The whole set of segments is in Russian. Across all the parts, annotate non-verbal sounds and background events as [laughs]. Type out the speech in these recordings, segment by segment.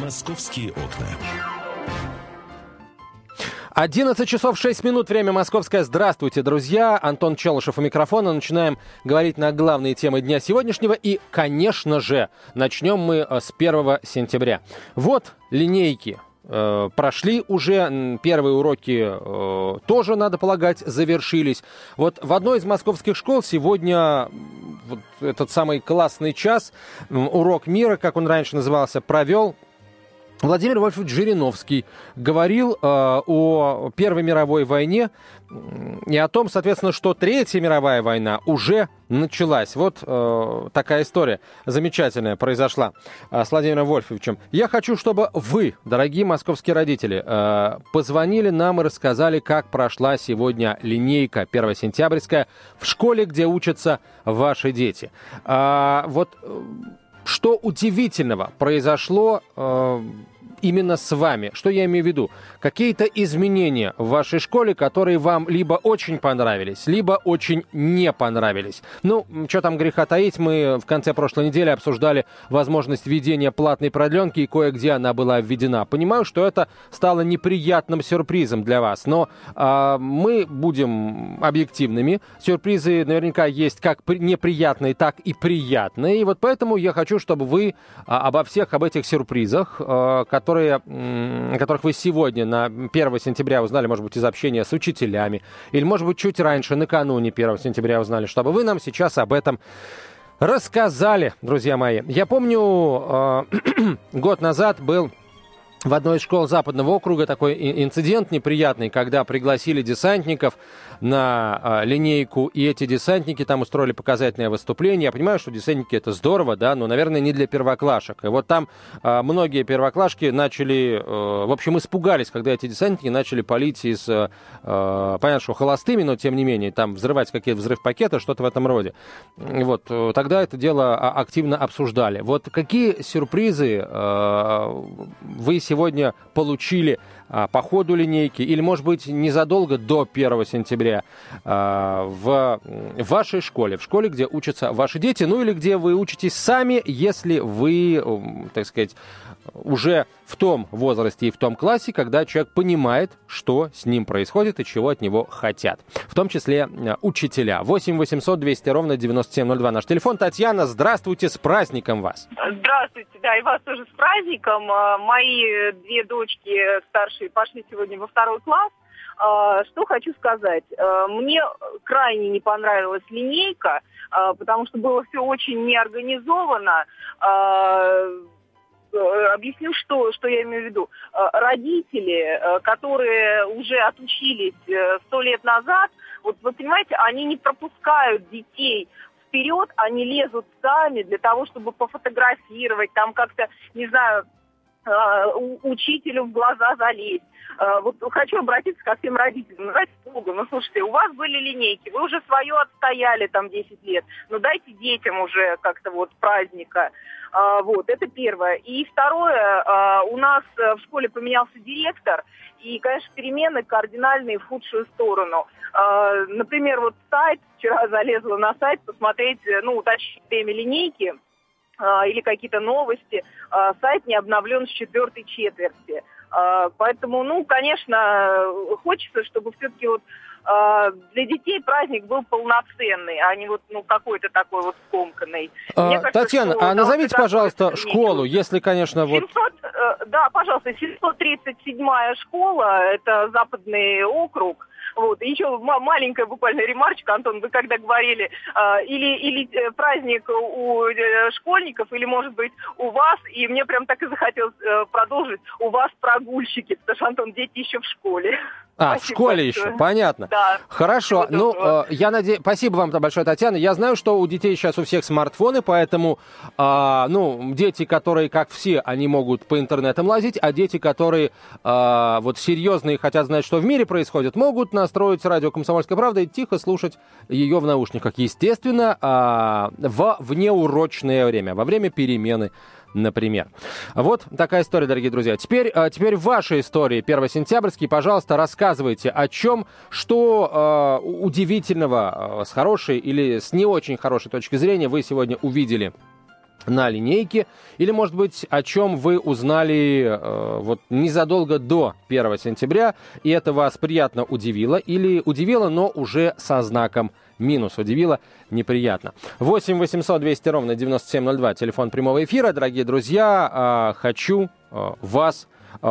«Московские окна». 11 часов 6 минут, время московское. Здравствуйте, друзья. Антон Челышев у микрофона. Начинаем говорить на главные темы дня сегодняшнего. И, конечно же, начнем мы э, с 1 сентября. Вот линейки э, прошли уже, первые уроки э, тоже, надо полагать, завершились. Вот в одной из московских школ сегодня вот этот самый классный час, урок мира, как он раньше назывался, провел Владимир Вольфович Жириновский говорил э, о Первой мировой войне и о том, соответственно, что Третья мировая война уже началась. Вот э, такая история замечательная произошла э, с Владимиром Вольфовичем. Я хочу, чтобы вы, дорогие московские родители, э, позвонили нам и рассказали, как прошла сегодня линейка 1 сентябрьская в школе, где учатся ваши дети. Э, вот что удивительного произошло э, именно с вами? Что я имею в виду? Какие-то изменения в вашей школе, которые вам либо очень понравились, либо очень не понравились. Ну, что там греха таить, мы в конце прошлой недели обсуждали возможность введения платной продленки, и кое-где она была введена. Понимаю, что это стало неприятным сюрпризом для вас, но э, мы будем объективными. Сюрпризы наверняка есть как неприятные, так и приятные. И вот поэтому я хочу чтобы вы а, обо всех об этих сюрпризах, а, которые, о которых вы сегодня на 1 сентября узнали, может быть, из общения с учителями, или, может быть, чуть раньше, накануне 1 сентября узнали, чтобы вы нам сейчас об этом рассказали, друзья мои. Я помню, э, [clears throat] год назад был в одной из школ Западного округа такой инцидент неприятный, когда пригласили десантников на э, линейку, и эти десантники там устроили показательное выступление. Я понимаю, что десантники это здорово, да, но, наверное, не для первоклашек. И вот там э, многие первоклашки начали, э, в общем, испугались, когда эти десантники начали палить из, э, понятно, что холостыми, но тем не менее, там взрывать какие-то взрыв пакеты, что-то в этом роде. Вот, тогда это дело активно обсуждали. Вот какие сюрпризы э, вы сегодня получили а, по ходу линейки или, может быть, незадолго до 1 сентября а, в вашей школе, в школе, где учатся ваши дети, ну или где вы учитесь сами, если вы, так сказать, уже в том возрасте и в том классе, когда человек понимает, что с ним происходит и чего от него хотят. В том числе э, учителя. 8 800 200 ровно 9702 наш телефон. Татьяна, здравствуйте, с праздником вас. Здравствуйте, да, и вас тоже с праздником. Э, мои две дочки старшие пошли сегодня во второй класс. Э, что хочу сказать. Мне крайне не понравилась линейка, потому что было все очень неорганизовано объясню, что, что я имею в виду. Э, родители, э, которые уже отучились сто лет назад, вот вы понимаете, они не пропускают детей вперед, они лезут сами для того, чтобы пофотографировать, там как-то, не знаю, учителю в глаза залезть. Вот хочу обратиться ко всем родителям. Ну, ради бога, ну слушайте, у вас были линейки, вы уже свое отстояли там 10 лет, ну дайте детям уже как-то вот праздника. А, вот, это первое. И второе, а, у нас э, в школе поменялся директор, и, конечно, перемены кардинальные в худшую сторону. А, например, вот сайт, вчера [laughs] залезла на сайт посмотреть, э, ну, уточнить время линейки или какие-то новости. Сайт не обновлен с четвертой четверти. Поэтому, ну, конечно, хочется, чтобы все-таки вот для детей праздник был полноценный, а не вот ну, какой-то такой вот скомканный. А, кажется, Татьяна, а назовите, пожалуйста, школу, если, конечно, 700, вот... Э, да, пожалуйста, 737-я школа, это западный округ. Вот. И еще маленькая буквально ремарочка, Антон, вы когда говорили, э, или, или э, праздник у э, школьников, или, может быть, у вас, и мне прям так и захотелось э, продолжить, у вас прогульщики, потому что, Антон, дети еще в школе. А, спасибо в школе большое. еще, понятно. Да. Хорошо, ну, э, я надеюсь, спасибо вам большое, Татьяна. Я знаю, что у детей сейчас у всех смартфоны, поэтому, э, ну, дети, которые, как все, они могут по интернетам лазить, а дети, которые э, вот серьезные хотят знать, что в мире происходит, могут настроить радио «Комсомольская правда» и тихо слушать ее в наушниках. Естественно, э, в внеурочное время, во время перемены например. Вот такая история, дорогие друзья. Теперь, а, теперь ваша история, 1 сентябрьский. Пожалуйста, рассказывайте, о чем, что э, удивительного э, с хорошей или с не очень хорошей точки зрения вы сегодня увидели на линейке, или, может быть, о чем вы узнали э, вот незадолго до 1 сентября, и это вас приятно удивило, или удивило, но уже со знаком минус, удивило неприятно. 8 800 200 ровно 9702, телефон прямого эфира. Дорогие друзья, э, хочу э, вас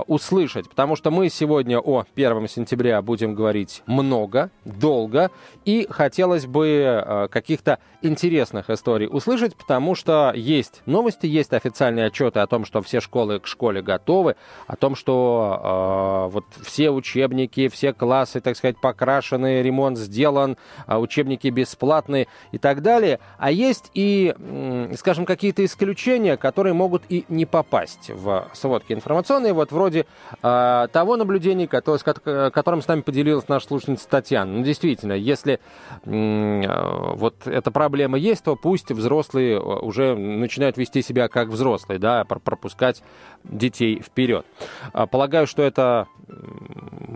услышать, потому что мы сегодня о 1 сентября будем говорить много, долго, и хотелось бы э, каких-то интересных историй услышать, потому что есть новости, есть официальные отчеты о том, что все школы к школе готовы, о том, что э, вот все учебники, все классы, так сказать, покрашены, ремонт сделан, э, учебники бесплатные и так далее. А есть и, э, скажем, какие-то исключения, которые могут и не попасть в сводки информационные. Вот вроде э, того наблюдения, который, с которым с нами поделилась наша слушательница Татьяна. Ну, действительно, если э, вот эта проблема есть, то пусть взрослые уже начинают вести себя как взрослые, да, пропускать детей вперед. А, полагаю, что это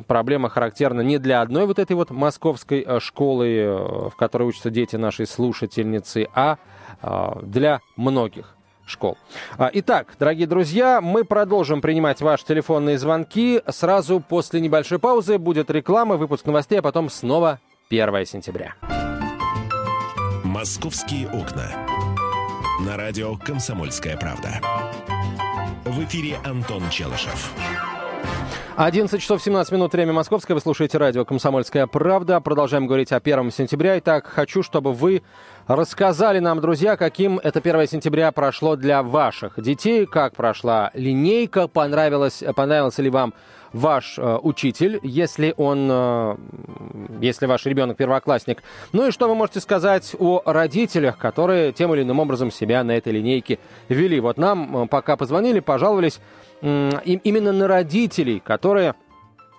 проблема характерна не для одной вот этой вот московской э, школы, э, в которой учатся дети нашей слушательницы, а для многих школ. А, итак, дорогие друзья, мы продолжим принимать ваши телефонные звонки. Сразу после небольшой паузы будет реклама, выпуск новостей, а потом снова 1 сентября. «Московские окна». На радио «Комсомольская правда». В эфире Антон Челышев. 11 часов 17 минут, время московское. Вы слушаете радио «Комсомольская правда». Продолжаем говорить о 1 сентября. Итак, хочу, чтобы вы рассказали нам, друзья, каким это 1 сентября прошло для ваших детей, как прошла линейка, понравилось, понравился ли вам ваш э, учитель, если он, э, если ваш ребенок первоклассник. Ну и что вы можете сказать о родителях, которые тем или иным образом себя на этой линейке вели. Вот нам э, пока позвонили, пожаловались именно на родителей, которые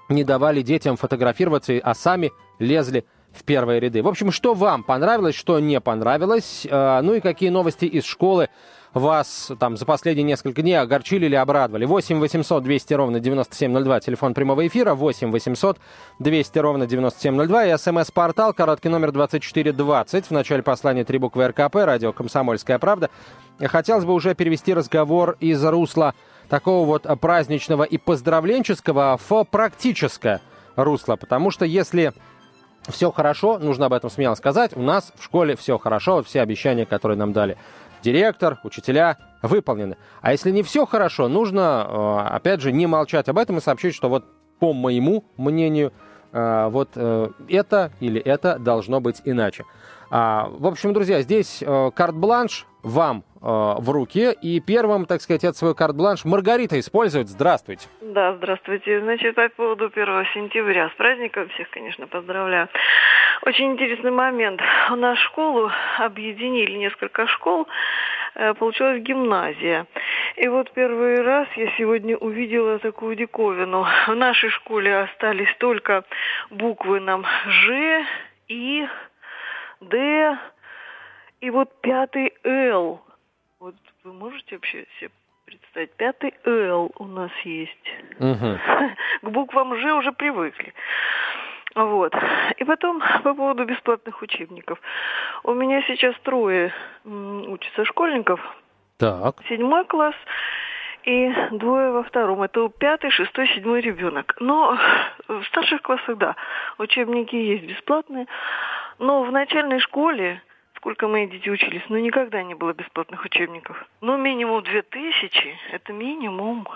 не давали детям фотографироваться, а сами лезли в первые ряды. В общем, что вам понравилось, что не понравилось, э, ну и какие новости из школы вас там за последние несколько дней огорчили или обрадовали. 8 800 200 ровно 9702, телефон прямого эфира, 8 800 200 ровно 9702 и смс-портал, короткий номер 2420, в начале послания три буквы РКП, радио «Комсомольская правда». Хотелось бы уже перевести разговор из русла такого вот праздничного и поздравленческого в практическое русло. Потому что если все хорошо, нужно об этом смело сказать, у нас в школе все хорошо, все обещания, которые нам дали директор, учителя, выполнены. А если не все хорошо, нужно, э, опять же, не молчать об этом и сообщить, что вот по моему мнению, э, вот э, это или это должно быть иначе. А, в общем, друзья, здесь карт-бланш вам э, в руки. И первым, так сказать, это свой карт-бланш Маргарита использует. Здравствуйте. Да, здравствуйте. Значит, по поводу 1 сентября. С праздником всех, конечно, поздравляю. Очень интересный момент. У нас школу объединили, несколько школ. Э, получилась гимназия. И вот первый раз я сегодня увидела такую диковину. В нашей школе остались только буквы нам Ж, И, Д, и вот пятый Л. Вот вы можете вообще себе представить? Пятый Л у нас есть. Угу. К буквам Ж уже привыкли. Вот. И потом по поводу бесплатных учебников. У меня сейчас трое учатся школьников. Так. Седьмой класс и двое во втором. Это пятый, шестой, седьмой ребенок. Но в старших классах, да, учебники есть бесплатные. Но в начальной школе сколько мои дети учились, но никогда не было бесплатных учебников. Ну, минимум две тысячи, это минимум.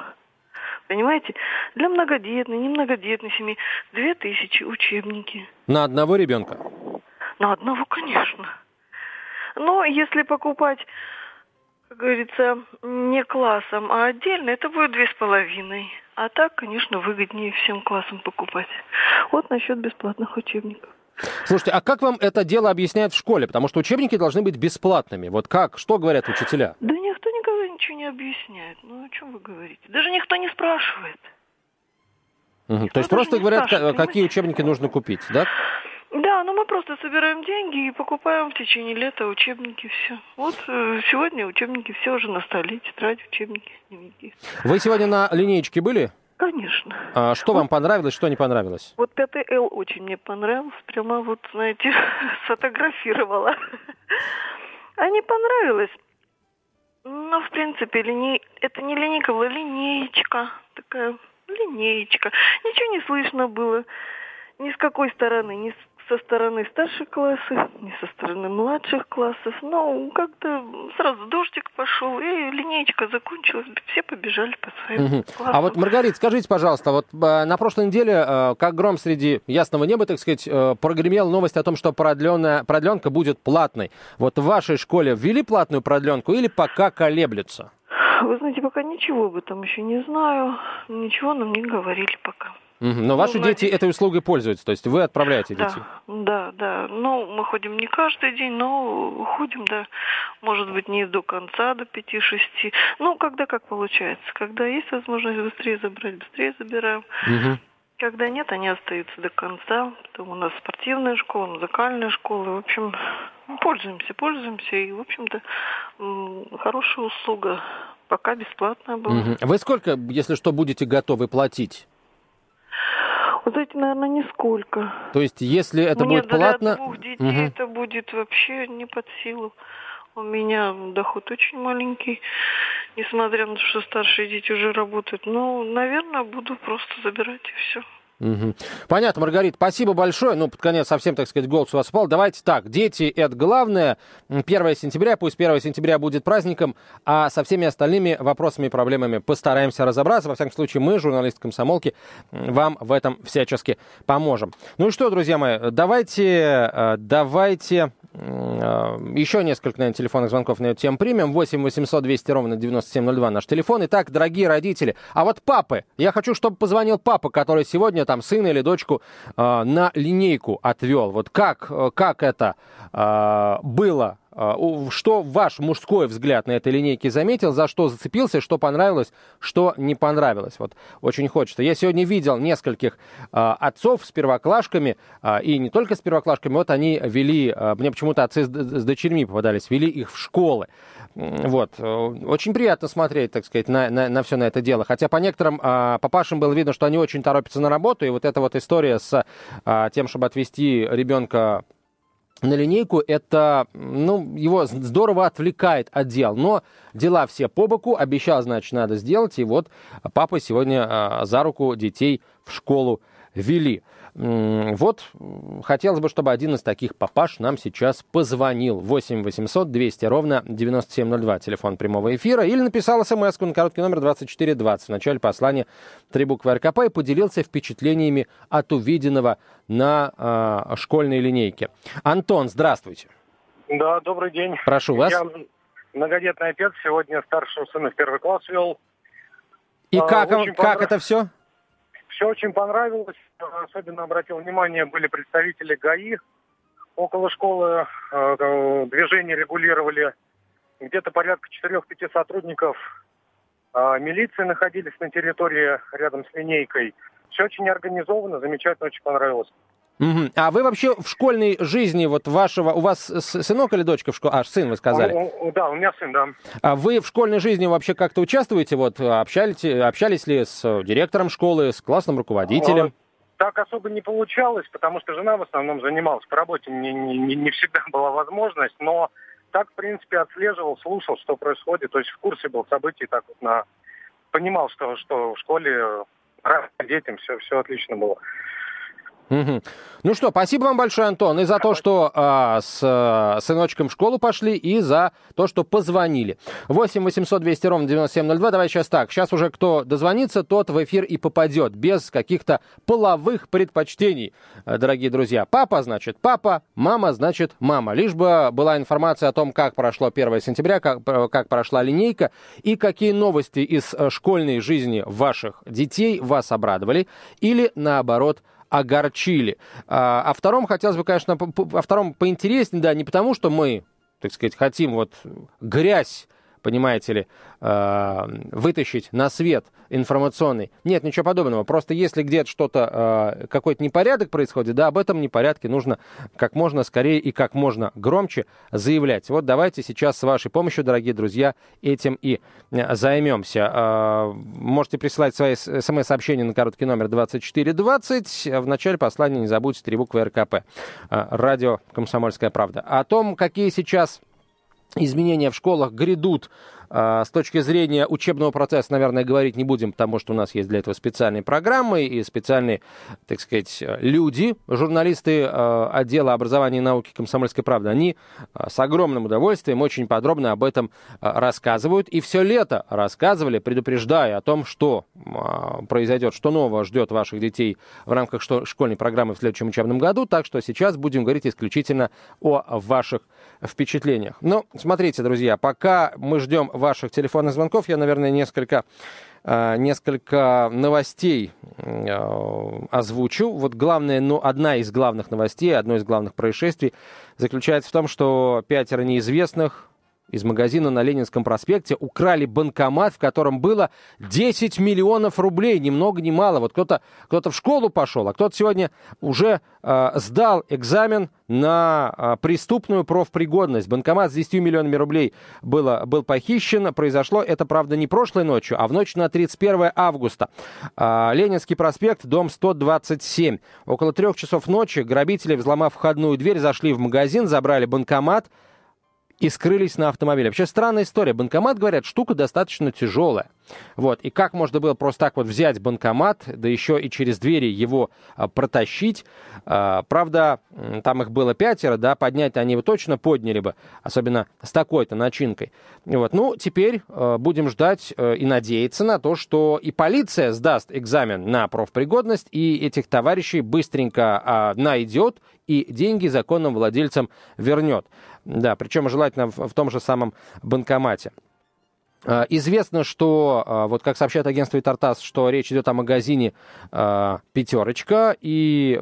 Понимаете? Для многодетной, немногодетной семьи две тысячи учебники. На одного ребенка? На одного, конечно. Но если покупать, как говорится, не классом, а отдельно, это будет две с половиной. А так, конечно, выгоднее всем классам покупать. Вот насчет бесплатных учебников. Слушайте, а как вам это дело объясняют в школе? Потому что учебники должны быть бесплатными. Вот как? Что говорят учителя? Да никто никогда ничего не объясняет. Ну, о чем вы говорите? Даже никто не спрашивает. Угу. То есть просто говорят, какие учебники нужно купить, да? Да, но мы просто собираем деньги и покупаем в течение лета учебники, все. Вот э, сегодня учебники все уже на столе, тетрадь, учебники, дневники. Вы сегодня на линеечке были? Конечно. А что вот, вам понравилось, что не понравилось? Вот пятый Л очень мне понравился. Прямо вот, знаете, [laughs] сфотографировала. А не понравилось. Ну, в принципе, линей... это не линейка была, линеечка. Такая линеечка. Ничего не слышно было. Ни с какой стороны, ни с со стороны старших классов, не со стороны младших классов. Но как-то сразу дождик пошел, и линеечка закончилась, все побежали по своим угу. классам. А вот, Маргарита, скажите, пожалуйста, вот э, на прошлой неделе, э, как гром среди ясного неба, так сказать, э, прогремела новость о том, что продленная, продленка будет платной. Вот в вашей школе ввели платную продленку или пока колеблется? Вы знаете, пока ничего об этом еще не знаю. Ничего нам не говорили пока. Но ну, ваши дети этой услугой пользуются, то есть вы отправляете да, детей? Да, да. Ну, мы ходим не каждый день, но ходим, да, может быть, не до конца, до пяти-шести. Ну, когда как получается. Когда есть возможность быстрее забрать, быстрее забираем. Угу. Когда нет, они остаются до конца. Потом у нас спортивная школа, музыкальная школа. В общем, пользуемся, пользуемся. И, в общем-то, хорошая услуга. Пока бесплатная была. Угу. Вы сколько, если что, будете готовы платить? Вот знаете, наверное, нисколько. То есть, если это Мне будет платно... для двух детей угу. это будет вообще не под силу. У меня доход очень маленький, несмотря на то, что старшие дети уже работают. Ну, наверное, буду просто забирать и все. Угу. Понятно, Маргарита, спасибо большое. Ну, под конец совсем, так сказать, голос у вас упал. Давайте так, дети — это главное. 1 сентября, пусть 1 сентября будет праздником, а со всеми остальными вопросами и проблемами постараемся разобраться. Во всяком случае, мы, журналисты комсомолки, вам в этом всячески поможем. Ну и что, друзья мои, давайте, э, давайте э, еще несколько, наверное, телефонных звонков на эту тему примем. 8 800 200 ровно 9702 наш телефон. Итак, дорогие родители, а вот папы, я хочу, чтобы позвонил папа, который сегодня там сына или дочку э, на линейку отвел. Вот как, э, как это э, было? Э, что ваш мужской взгляд на этой линейке заметил, за что зацепился, что понравилось, что не понравилось? Вот очень хочется. Я сегодня видел нескольких э, отцов с первоклашками, э, и не только с первоклашками, вот они вели, э, мне почему-то отцы с, с дочерьми попадались, вели их в школы. Вот. Очень приятно смотреть, так сказать, на, на, на все на это дело. Хотя по некоторым а, папашам было видно, что они очень торопятся на работу, и вот эта вот история с а, тем, чтобы отвезти ребенка на линейку, это, ну, его здорово отвлекает от дел. Но дела все по боку, обещал, значит, надо сделать. И вот папа сегодня а, за руку детей в школу вели. Вот, хотелось бы, чтобы один из таких папаш нам сейчас позвонил. 8 800 200 ровно 9702, телефон прямого эфира. Или написал смс на короткий номер 2420 в начале послания три буквы РКП и поделился впечатлениями от увиденного на э, школьной линейке. Антон, здравствуйте. Да, добрый день. Прошу вас. Я многодетный отец, сегодня старшего сына в первый класс вел. И а, как, как это все? Все очень понравилось. Особенно обратил внимание, были представители ГАИ. Около школы э, движение регулировали. Где-то порядка 4-5 сотрудников э, милиции находились на территории рядом с линейкой. Все очень организовано, замечательно, очень понравилось. Угу. А вы вообще в школьной жизни вот вашего, у вас сынок или дочка в школе? А, сын, вы сказали. У, у, да, у меня сын, да. А вы в школьной жизни вообще как-то участвуете? Вот общались, общались ли с директором школы, с классным руководителем? Так особо не получалось, потому что жена в основном занималась по работе, не, не, не всегда [laughs] была возможность, но так, в принципе, отслеживал, слушал, что происходит, то есть в курсе был событий, так вот на... понимал, что, что в школе рад детям все, все отлично было. Угу. Ну что, спасибо вам большое, Антон, и за то, что а, с а, сыночком в школу пошли, и за то, что позвонили. 8 800 200 ровно 9702. Давай сейчас так. Сейчас уже кто дозвонится, тот в эфир и попадет, без каких-то половых предпочтений, э, дорогие друзья. Папа, значит, папа, мама, значит, мама. Лишь бы была информация о том, как прошло 1 сентября, как, как прошла линейка, и какие новости из э, школьной жизни ваших детей вас обрадовали, или наоборот, огорчили. А, о втором хотелось бы, конечно, о втором поинтереснее, да, не потому, что мы, так сказать, хотим вот грязь понимаете ли, э, вытащить на свет информационный. Нет, ничего подобного. Просто если где-то что-то, э, какой-то непорядок происходит, да, об этом непорядке нужно как можно скорее и как можно громче заявлять. Вот давайте сейчас с вашей помощью, дорогие друзья, этим и э, займемся. Можете присылать свои смс-сообщения на короткий номер 2420. В начале послания не забудьте три буквы РКП. Радио «Комсомольская правда». О том, какие сейчас изменения в школах грядут с точки зрения учебного процесса, наверное, говорить не будем, потому что у нас есть для этого специальные программы и специальные, так сказать, люди, журналисты а, отдела образования и науки «Комсомольской правды». Они а, с огромным удовольствием очень подробно об этом рассказывают. И все лето рассказывали, предупреждая о том, что произойдет, что нового ждет ваших детей в рамках школьной программы в следующем учебном году. Так что сейчас будем говорить исключительно о ваших впечатлениях. Ну, смотрите, друзья, пока мы ждем ваших телефонных звонков, я, наверное, несколько э, несколько новостей э, озвучу. Вот главное, ну, одна из главных новостей, одно из главных происшествий заключается в том, что пятеро неизвестных из магазина на Ленинском проспекте украли банкомат, в котором было 10 миллионов рублей, ни много ни мало. Вот кто-то кто в школу пошел, а кто-то сегодня уже э, сдал экзамен на э, преступную профпригодность. Банкомат с 10 миллионами рублей было, был похищен. Произошло это, правда, не прошлой ночью, а в ночь на 31 августа. Э, Ленинский проспект, дом 127. Около трех часов ночи грабители, взломав входную дверь, зашли в магазин, забрали банкомат, и скрылись на автомобиле. Вообще странная история. Банкомат, говорят, штука достаточно тяжелая. Вот. И как можно было просто так вот взять банкомат, да еще и через двери его а, протащить. А, правда, там их было пятеро, да, поднять они его точно подняли бы, особенно с такой-то начинкой. Вот. Ну, теперь а, будем ждать а, и надеяться на то, что и полиция сдаст экзамен на профпригодность, и этих товарищей быстренько а, найдет и деньги законным владельцам вернет. Да, причем желательно в, в том же самом банкомате. А, известно, что, а, вот как сообщает агентство Итартас, что речь идет о магазине а, «Пятерочка», и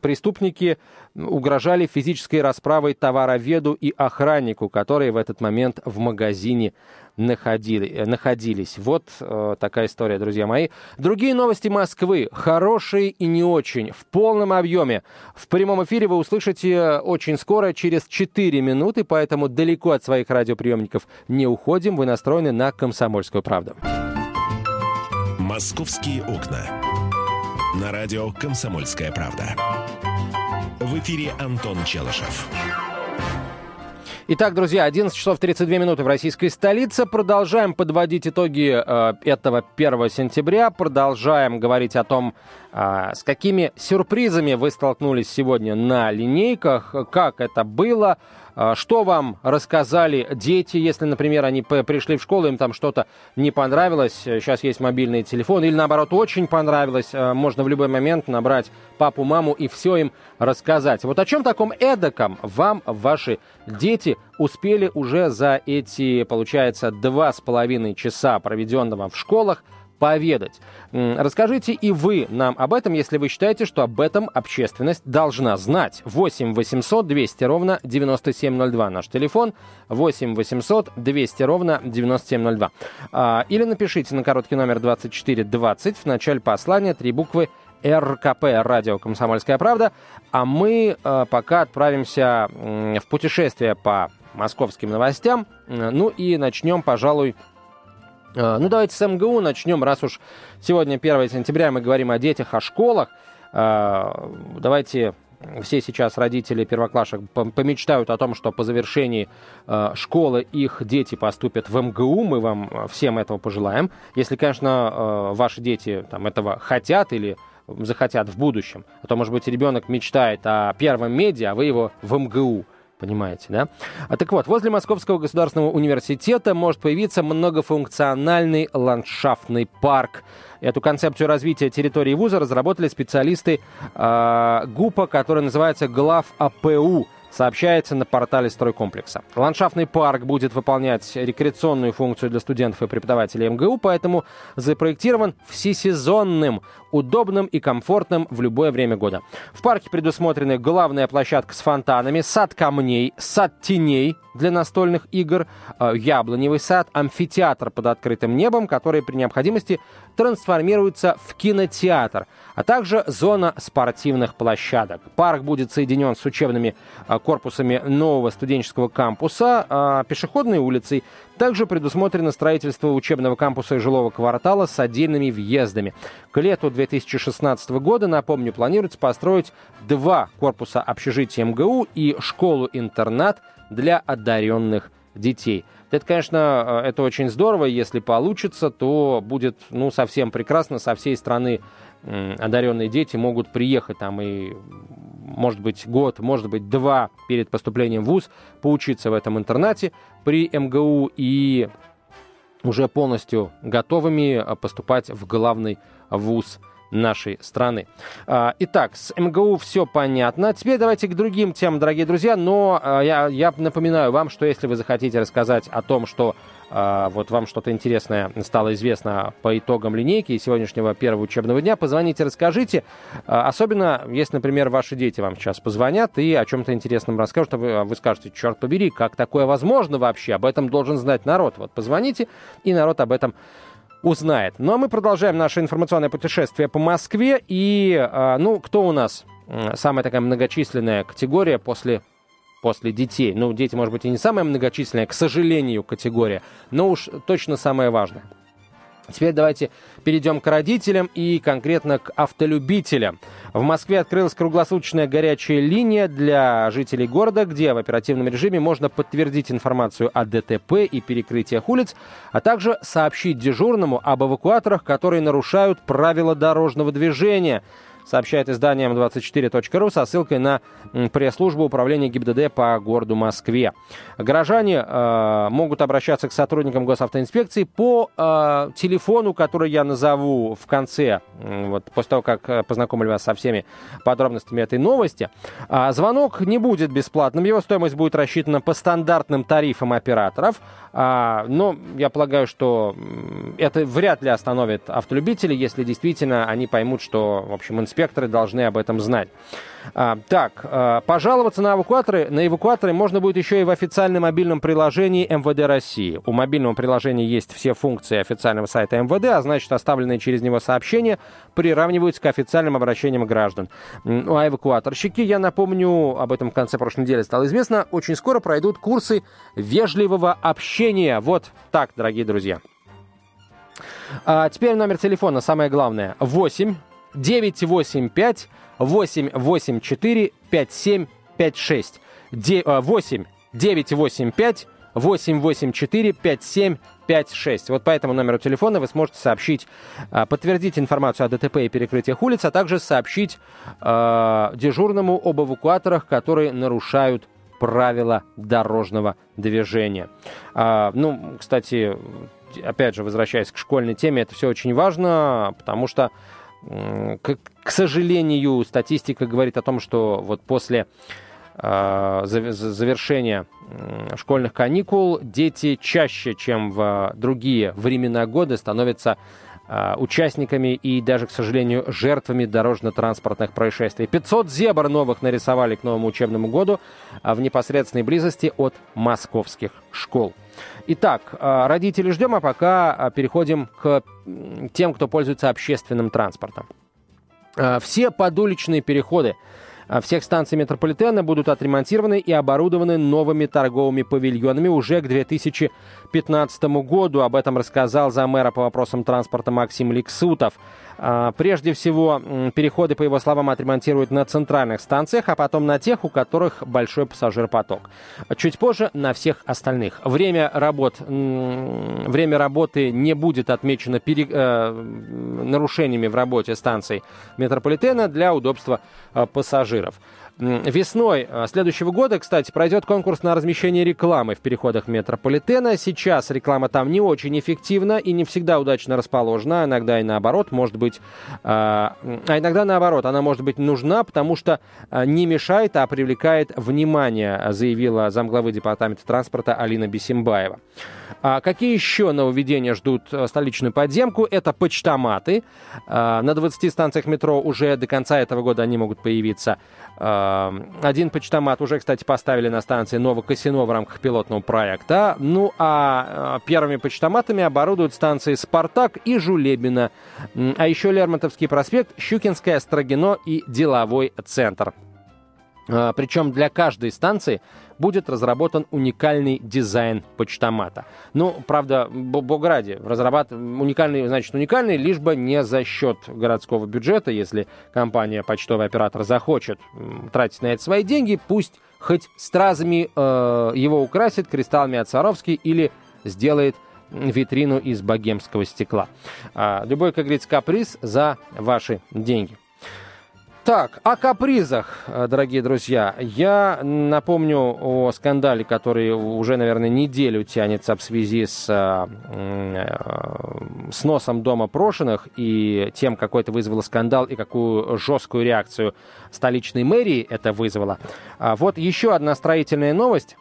преступники угрожали физической расправой товароведу и охраннику, которые в этот момент в магазине находили, э, находились. Вот э, такая история, друзья мои. Другие новости Москвы, хорошие и не очень, в полном объеме. В прямом эфире вы услышите очень скоро, через 4 минуты, поэтому далеко от своих радиоприемников не уходим. Вы настроены на «Комсомольскую правду». «Московские окна». На радио «Комсомольская правда». В эфире Антон Челышев. Итак, друзья, 11 часов 32 минуты в российской столице. Продолжаем подводить итоги э, этого 1 сентября. Продолжаем говорить о том, с какими сюрпризами вы столкнулись сегодня на линейках, как это было, а, что вам рассказали дети, если, например, они пришли в школу, им там что-то не понравилось, сейчас есть мобильный телефон, или наоборот очень понравилось, а, можно в любой момент набрать папу, маму и все им рассказать. Вот о чем таком эдаком вам ваши дети успели уже за эти, получается, два с половиной часа, проведенного в школах, поведать. Расскажите и вы нам об этом, если вы считаете, что об этом общественность должна знать. 8 800 200 ровно 9702 наш телефон. 8 800 200 ровно 9702. А, или напишите на короткий номер 2420 в начале послания три буквы РКП, радио «Комсомольская правда». А мы э, пока отправимся э, в путешествие по московским новостям. Ну и начнем, пожалуй, ну, давайте с МГУ начнем, раз уж сегодня 1 сентября мы говорим о детях, о школах. А, давайте все сейчас родители первоклашек помечтают о том, что по завершении а, школы их дети поступят в МГУ. Мы вам всем этого пожелаем. Если, конечно, ваши дети там, этого хотят или захотят в будущем. А то, может быть, ребенок мечтает о первом медиа, а вы его в МГУ понимаете, да? А так вот, возле Московского государственного университета может появиться многофункциональный ландшафтный парк. Эту концепцию развития территории вуза разработали специалисты э, ГУПа, который называется глав АПУ сообщается на портале стройкомплекса. Ландшафтный парк будет выполнять рекреационную функцию для студентов и преподавателей МГУ, поэтому запроектирован всесезонным, удобным и комфортным в любое время года. В парке предусмотрены главная площадка с фонтанами, сад камней, сад теней для настольных игр, э, яблоневый сад, амфитеатр под открытым небом, который при необходимости трансформируется в кинотеатр, а также зона спортивных площадок. Парк будет соединен с учебными э, корпусами нового студенческого кампуса, а пешеходной улицей. Также предусмотрено строительство учебного кампуса и жилого квартала с отдельными въездами. К лету 2016 года, напомню, планируется построить два корпуса общежития МГУ и школу-интернат для одаренных детей. Это, конечно, это очень здорово, если получится, то будет, ну, совсем прекрасно, со всей страны одаренные дети могут приехать там и, может быть, год, может быть, два перед поступлением в ВУЗ, поучиться в этом интернате при МГУ и уже полностью готовыми а, поступать в главный ВУЗ нашей страны. А, итак, с МГУ все понятно. Теперь давайте к другим темам, дорогие друзья. Но а, я, я напоминаю вам, что если вы захотите рассказать о том, что а, вот вам что-то интересное стало известно по итогам линейки сегодняшнего первого учебного дня, позвоните, расскажите. Особенно, если, например, ваши дети вам сейчас позвонят и о чем-то интересном расскажут, а вы, вы скажете, черт побери, как такое возможно вообще? Об этом должен знать народ. Вот позвоните, и народ об этом узнает. Ну а мы продолжаем наше информационное путешествие по Москве. И, ну, кто у нас самая такая многочисленная категория после после детей. Ну, дети, может быть, и не самая многочисленная, к сожалению, категория, но уж точно самая важная. Теперь давайте перейдем к родителям и конкретно к автолюбителям. В Москве открылась круглосуточная горячая линия для жителей города, где в оперативном режиме можно подтвердить информацию о ДТП и перекрытиях улиц, а также сообщить дежурному об эвакуаторах, которые нарушают правила дорожного движения – сообщает издание М24.ру со ссылкой на пресс-службу управления ГИБДД по городу Москве. Горожане э, могут обращаться к сотрудникам госавтоинспекции по э, телефону, который я назову в конце, вот после того, как э, познакомили вас со всеми подробностями этой новости. А, звонок не будет бесплатным, его стоимость будет рассчитана по стандартным тарифам операторов. А, но я полагаю, что это вряд ли остановит автолюбителей, если действительно они поймут, что, в общем, инспекторы должны об этом знать. А, так, а, пожаловаться на эвакуаторы, на эвакуаторы можно будет еще и в официальном мобильном приложении МВД России. У мобильного приложения есть все функции официального сайта МВД, а значит, оставленные через него сообщения приравниваются к официальным обращениям граждан. Ну, а эвакуаторщики, я напомню, об этом в конце прошлой недели стало известно, очень скоро пройдут курсы вежливого общения. Вот так, дорогие друзья. А теперь номер телефона, самое главное. 8 985 884 5756. 8 985 884 5756. Вот по этому номеру телефона вы сможете сообщить, а, подтвердить информацию о ДТП и перекрытиях улиц, а также сообщить э, дежурному об эвакуаторах, которые нарушают правила дорожного движения. А, ну, кстати, опять же, возвращаясь к школьной теме, это все очень важно, потому что к, к сожалению, статистика говорит о том, что вот после э, завершения школьных каникул дети чаще, чем в другие времена года, становятся э, участниками и даже, к сожалению, жертвами дорожно-транспортных происшествий. 500 зебр новых нарисовали к новому учебному году в непосредственной близости от московских школ. Итак, а, родители ждем, а пока а, переходим к тем, кто пользуется общественным транспортом. А, все подуличные переходы всех станций метрополитена будут отремонтированы и оборудованы новыми торговыми павильонами уже к 2015 году. Об этом рассказал замэра по вопросам транспорта Максим Ликсутов. А, прежде всего, переходы, по его словам, отремонтируют на центральных станциях, а потом на тех, у которых большой пассажиропоток. Чуть позже на всех остальных. Время, работ, время работы не будет отмечено пере, э, нарушениями в работе станций метрополитена для удобства э, пассажиров. Весной а, следующего года, кстати, пройдет конкурс на размещение рекламы в переходах метрополитена. Сейчас реклама там не очень эффективна и не всегда удачно расположена. Иногда и наоборот, может быть... А, а иногда наоборот, она может быть нужна, потому что а, не мешает, а привлекает внимание, заявила замглавы департамента транспорта Алина Бесимбаева. А какие еще нововведения ждут столичную подземку? Это почтоматы. На 20 станциях метро уже до конца этого года они могут появиться. Эм, один почтомат уже, кстати, поставили на станции Новокосино в рамках пилотного проекта. Ну, а э, первыми почтоматами оборудуют станции «Спартак» и «Жулебина». А еще Лермонтовский проспект, Щукинское, Строгино и Деловой центр. А, Причем для каждой станции будет разработан уникальный дизайн почтомата. Ну, правда, бог ради, разрабат... уникальный, значит, уникальный, лишь бы не за счет городского бюджета, если компания почтовый оператор захочет тратить на это свои деньги, пусть хоть стразами э, его украсит кристаллами от Саровски или сделает витрину из богемского стекла. А, любой, как говорится, каприз за ваши деньги. Так, о капризах, э, дорогие друзья. Я напомню о скандале, который уже, наверное, неделю тянется в связи с э, э, сносом дома Прошиных и тем, какой это вызвало скандал и какую жесткую реакцию столичной мэрии это вызвало. А вот еще одна строительная новость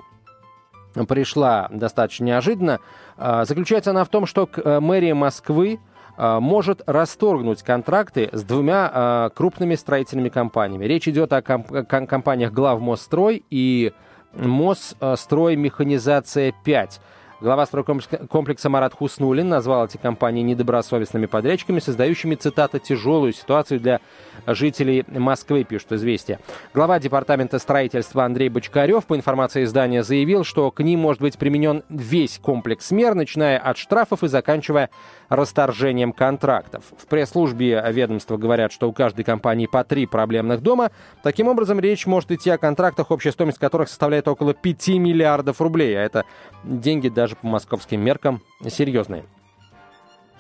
пришла достаточно неожиданно. А, заключается она в том, что мэрия Москвы а, может расторгнуть контракты с двумя а, крупными строительными компаниями. Речь идет о компаниях Главмосстрой и Мосстрой Механизация 5. Глава стройкомплекса Марат Хуснулин назвал эти компании недобросовестными подрядчиками, создающими, цитата, «тяжелую ситуацию для жителей Москвы», пишет «Известия». Глава департамента строительства Андрей Бочкарев, по информации издания, заявил, что к ним может быть применен весь комплекс мер, начиная от штрафов и заканчивая расторжением контрактов. В пресс-службе ведомства говорят, что у каждой компании по три проблемных дома. Таким образом, речь может идти о контрактах, общая стоимость которых составляет около 5 миллиардов рублей. А это деньги даже по московским меркам серьезные.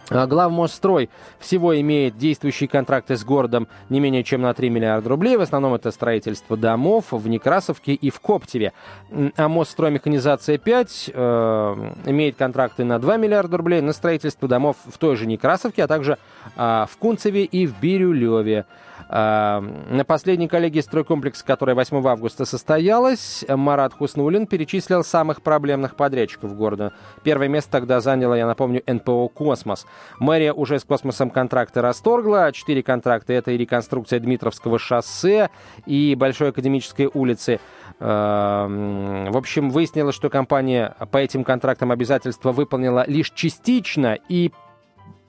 А Главмосстрой всего имеет действующие контракты с городом не менее чем на 3 миллиарда рублей. В основном это строительство домов в Некрасовке и в Коптеве. А Мосстрой Механизация 5 э, имеет контракты на 2 миллиарда рублей на строительство домов в той же Некрасовке, а также э, в Кунцеве и в Бирюлеве. А, на последней коллегии стройкомплекса, которая 8 августа состоялась, Марат Хуснулин перечислил самых проблемных подрядчиков города. Первое место тогда заняло, я напомню, НПО «Космос». Мэрия уже с «Космосом» контракты расторгла. Четыре контракта — это и реконструкция Дмитровского шоссе, и Большой Академической улицы. А, в общем, выяснилось, что компания по этим контрактам обязательства выполнила лишь частично, и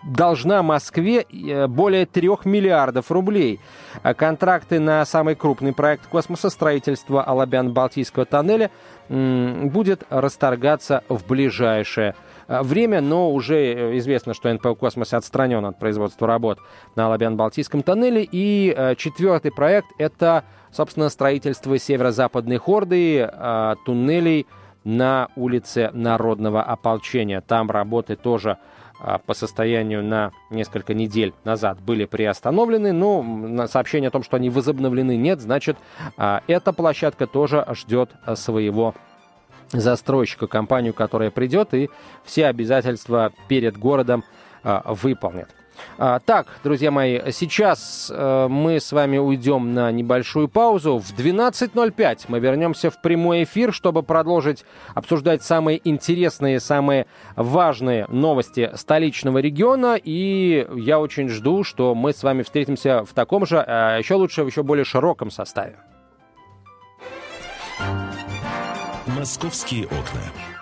должна Москве э, более 3 миллиардов рублей. А контракты на самый крупный проект космоса строительства Алабян-Балтийского тоннеля будет расторгаться в ближайшее э, время, но уже э, известно, что НПО «Космос» отстранен от производства работ на Алабян-Балтийском тоннеле. И четвертый проект – это, собственно, строительство северо-западной хорды туннелей на улице Народного ополчения. Там работы тоже по состоянию на несколько недель назад были приостановлены, но сообщение о том, что они возобновлены, нет, значит, а, эта площадка тоже ждет своего застройщика, компанию, которая придет и все обязательства перед городом а, выполнит. А, так, друзья мои, сейчас э, мы с вами уйдем на небольшую паузу. В 12.05 мы вернемся в прямой эфир, чтобы продолжить обсуждать самые интересные, самые важные новости столичного региона. И я очень жду, что мы с вами встретимся в таком же, а еще лучше, в еще более широком составе. «Московские окна».